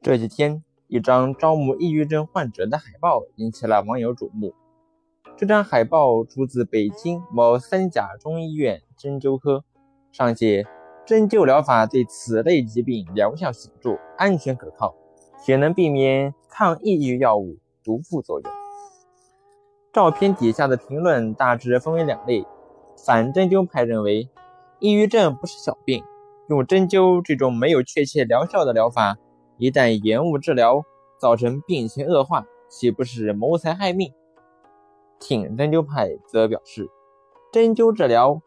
这几天，一张招募抑郁症患者的海报引起了网友瞩目。这张海报出自北京某三甲中医院针灸科，上写“针灸疗法对此类疾病疗效显著，安全可靠，且能避免抗抑郁药物毒副作用”。照片底下的评论大致分为两类：反针灸派认为，抑郁症不是小病，用针灸这种没有确切疗效的疗法。一旦延误治疗，造成病情恶化，岂不是谋财害命？挺针灸派则表示，针灸治疗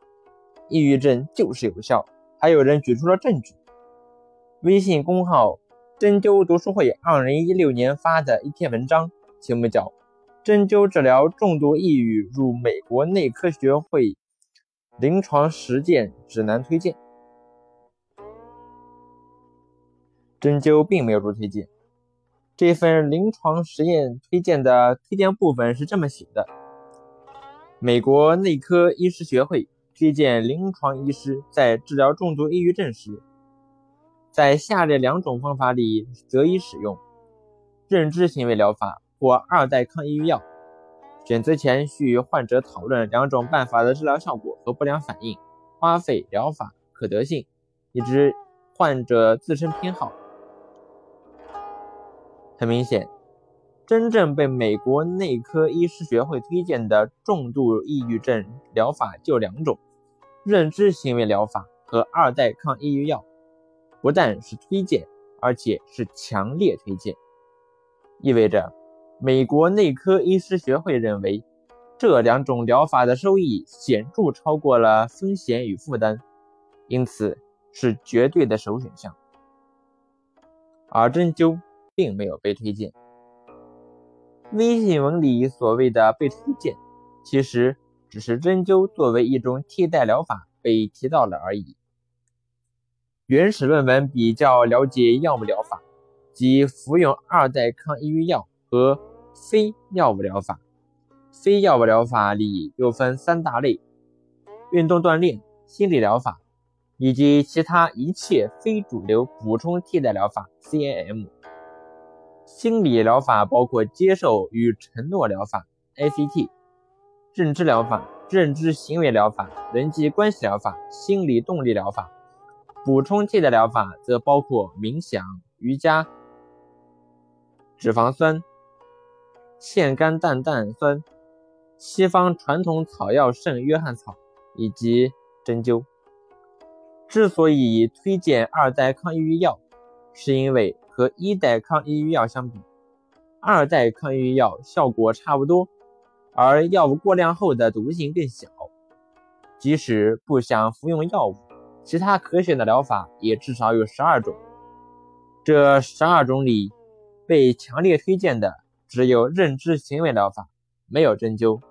抑郁症就是有效。还有人举出了证据：微信公号“针灸读书会”二零一六年发的一篇文章，题目叫《针灸治疗重度抑郁入美国内科学会临床实践指南推荐》。针灸并没有做推荐。这份临床实验推荐的推荐部分是这么写的：美国内科医师学会推荐临床医师在治疗重度抑郁症时，在下列两种方法里择一使用：认知行为疗法或二代抗抑郁药。选择前需与患者讨论两种办法的治疗效果和不良反应、花费、疗法可得性，以及患者自身偏好。很明显，真正被美国内科医师学会推荐的重度抑郁症疗法就两种：认知行为疗法和二代抗抑郁药。不但是推荐，而且是强烈推荐，意味着美国内科医师学会认为这两种疗法的收益显著超过了风险与负担，因此是绝对的首选项。而针灸。并没有被推荐。微信文里所谓的被推荐，其实只是针灸作为一种替代疗法被提到了而已。原始论文比较了解药物疗法，即服用二代抗抑郁药和非药物疗法。非药物疗法里又分三大类：运动锻炼、心理疗法以及其他一切非主流补充替代疗法 （CAM）。心理疗法包括接受与承诺疗法 （ACT）、认知疗法、认知行为疗法、人际关系疗法、心理动力疗法。补充替代疗法则包括冥想、瑜伽、脂肪酸、腺苷氮氮酸、西方传统草药圣约翰草以及针灸。之所以推荐二代抗抑郁药，是因为。和一代抗抑郁药相比，二代抗抑郁药效果差不多，而药物过量后的毒性更小。即使不想服用药物，其他可选的疗法也至少有十二种。这十二种里，被强烈推荐的只有认知行为疗法，没有针灸。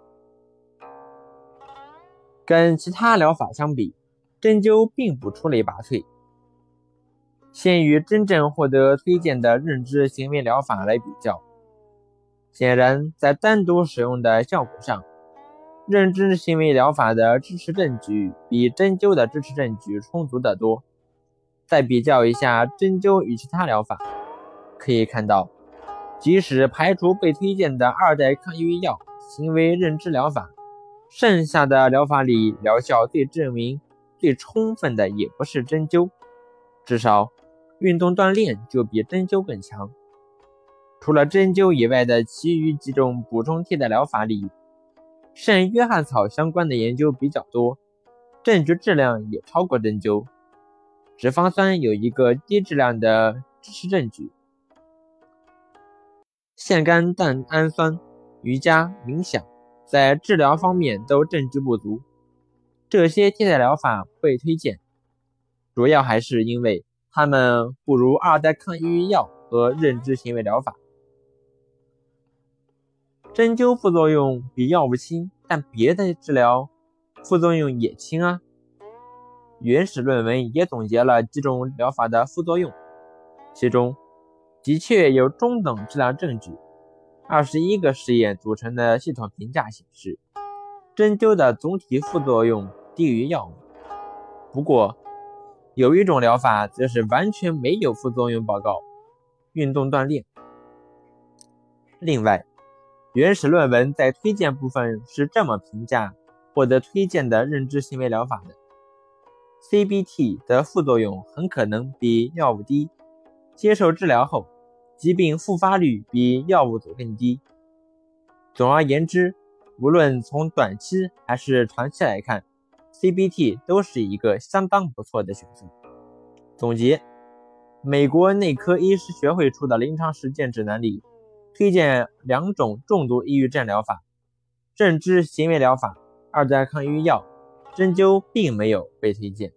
跟其他疗法相比，针灸并不出类拔萃。先与真正获得推荐的认知行为疗法来比较，显然在单独使用的效果上，认知行为疗法的支持证据比针灸的支持证据充足得多。再比较一下针灸与其他疗法，可以看到，即使排除被推荐的二代抗抑郁药行为认知疗法，剩下的疗法里疗效最证明最充分的也不是针灸，至少。运动锻炼就比针灸更强。除了针灸以外的其余几种补充替代疗法里，圣约翰草相关的研究比较多，证据质量也超过针灸。脂肪酸有一个低质量的支持证据，腺苷蛋氨酸、瑜伽、冥想在治疗方面都证据不足。这些替代疗法被推荐，主要还是因为。它们不如二代抗抑郁药和认知行为疗法。针灸副作用比药物轻，但别的治疗副作用也轻啊。原始论文也总结了几种疗法的副作用，其中的确有中等质量证据。二十一个实验组成的系统评价显示，针灸的总体副作用低于药物。不过，有一种疗法则是完全没有副作用报告——运动锻炼。另外，原始论文在推荐部分是这么评价获得推荐的认知行为疗法的：CBT 的副作用很可能比药物低，接受治疗后。疾病复发率比药物组更低。总而言之，无论从短期还是长期来看，CBT 都是一个相当不错的选择。总结：美国内科医师学会出的临床实践指南里推荐两种重度抑郁症疗法：认知行为疗法、二代抗抑郁药。针灸并没有被推荐。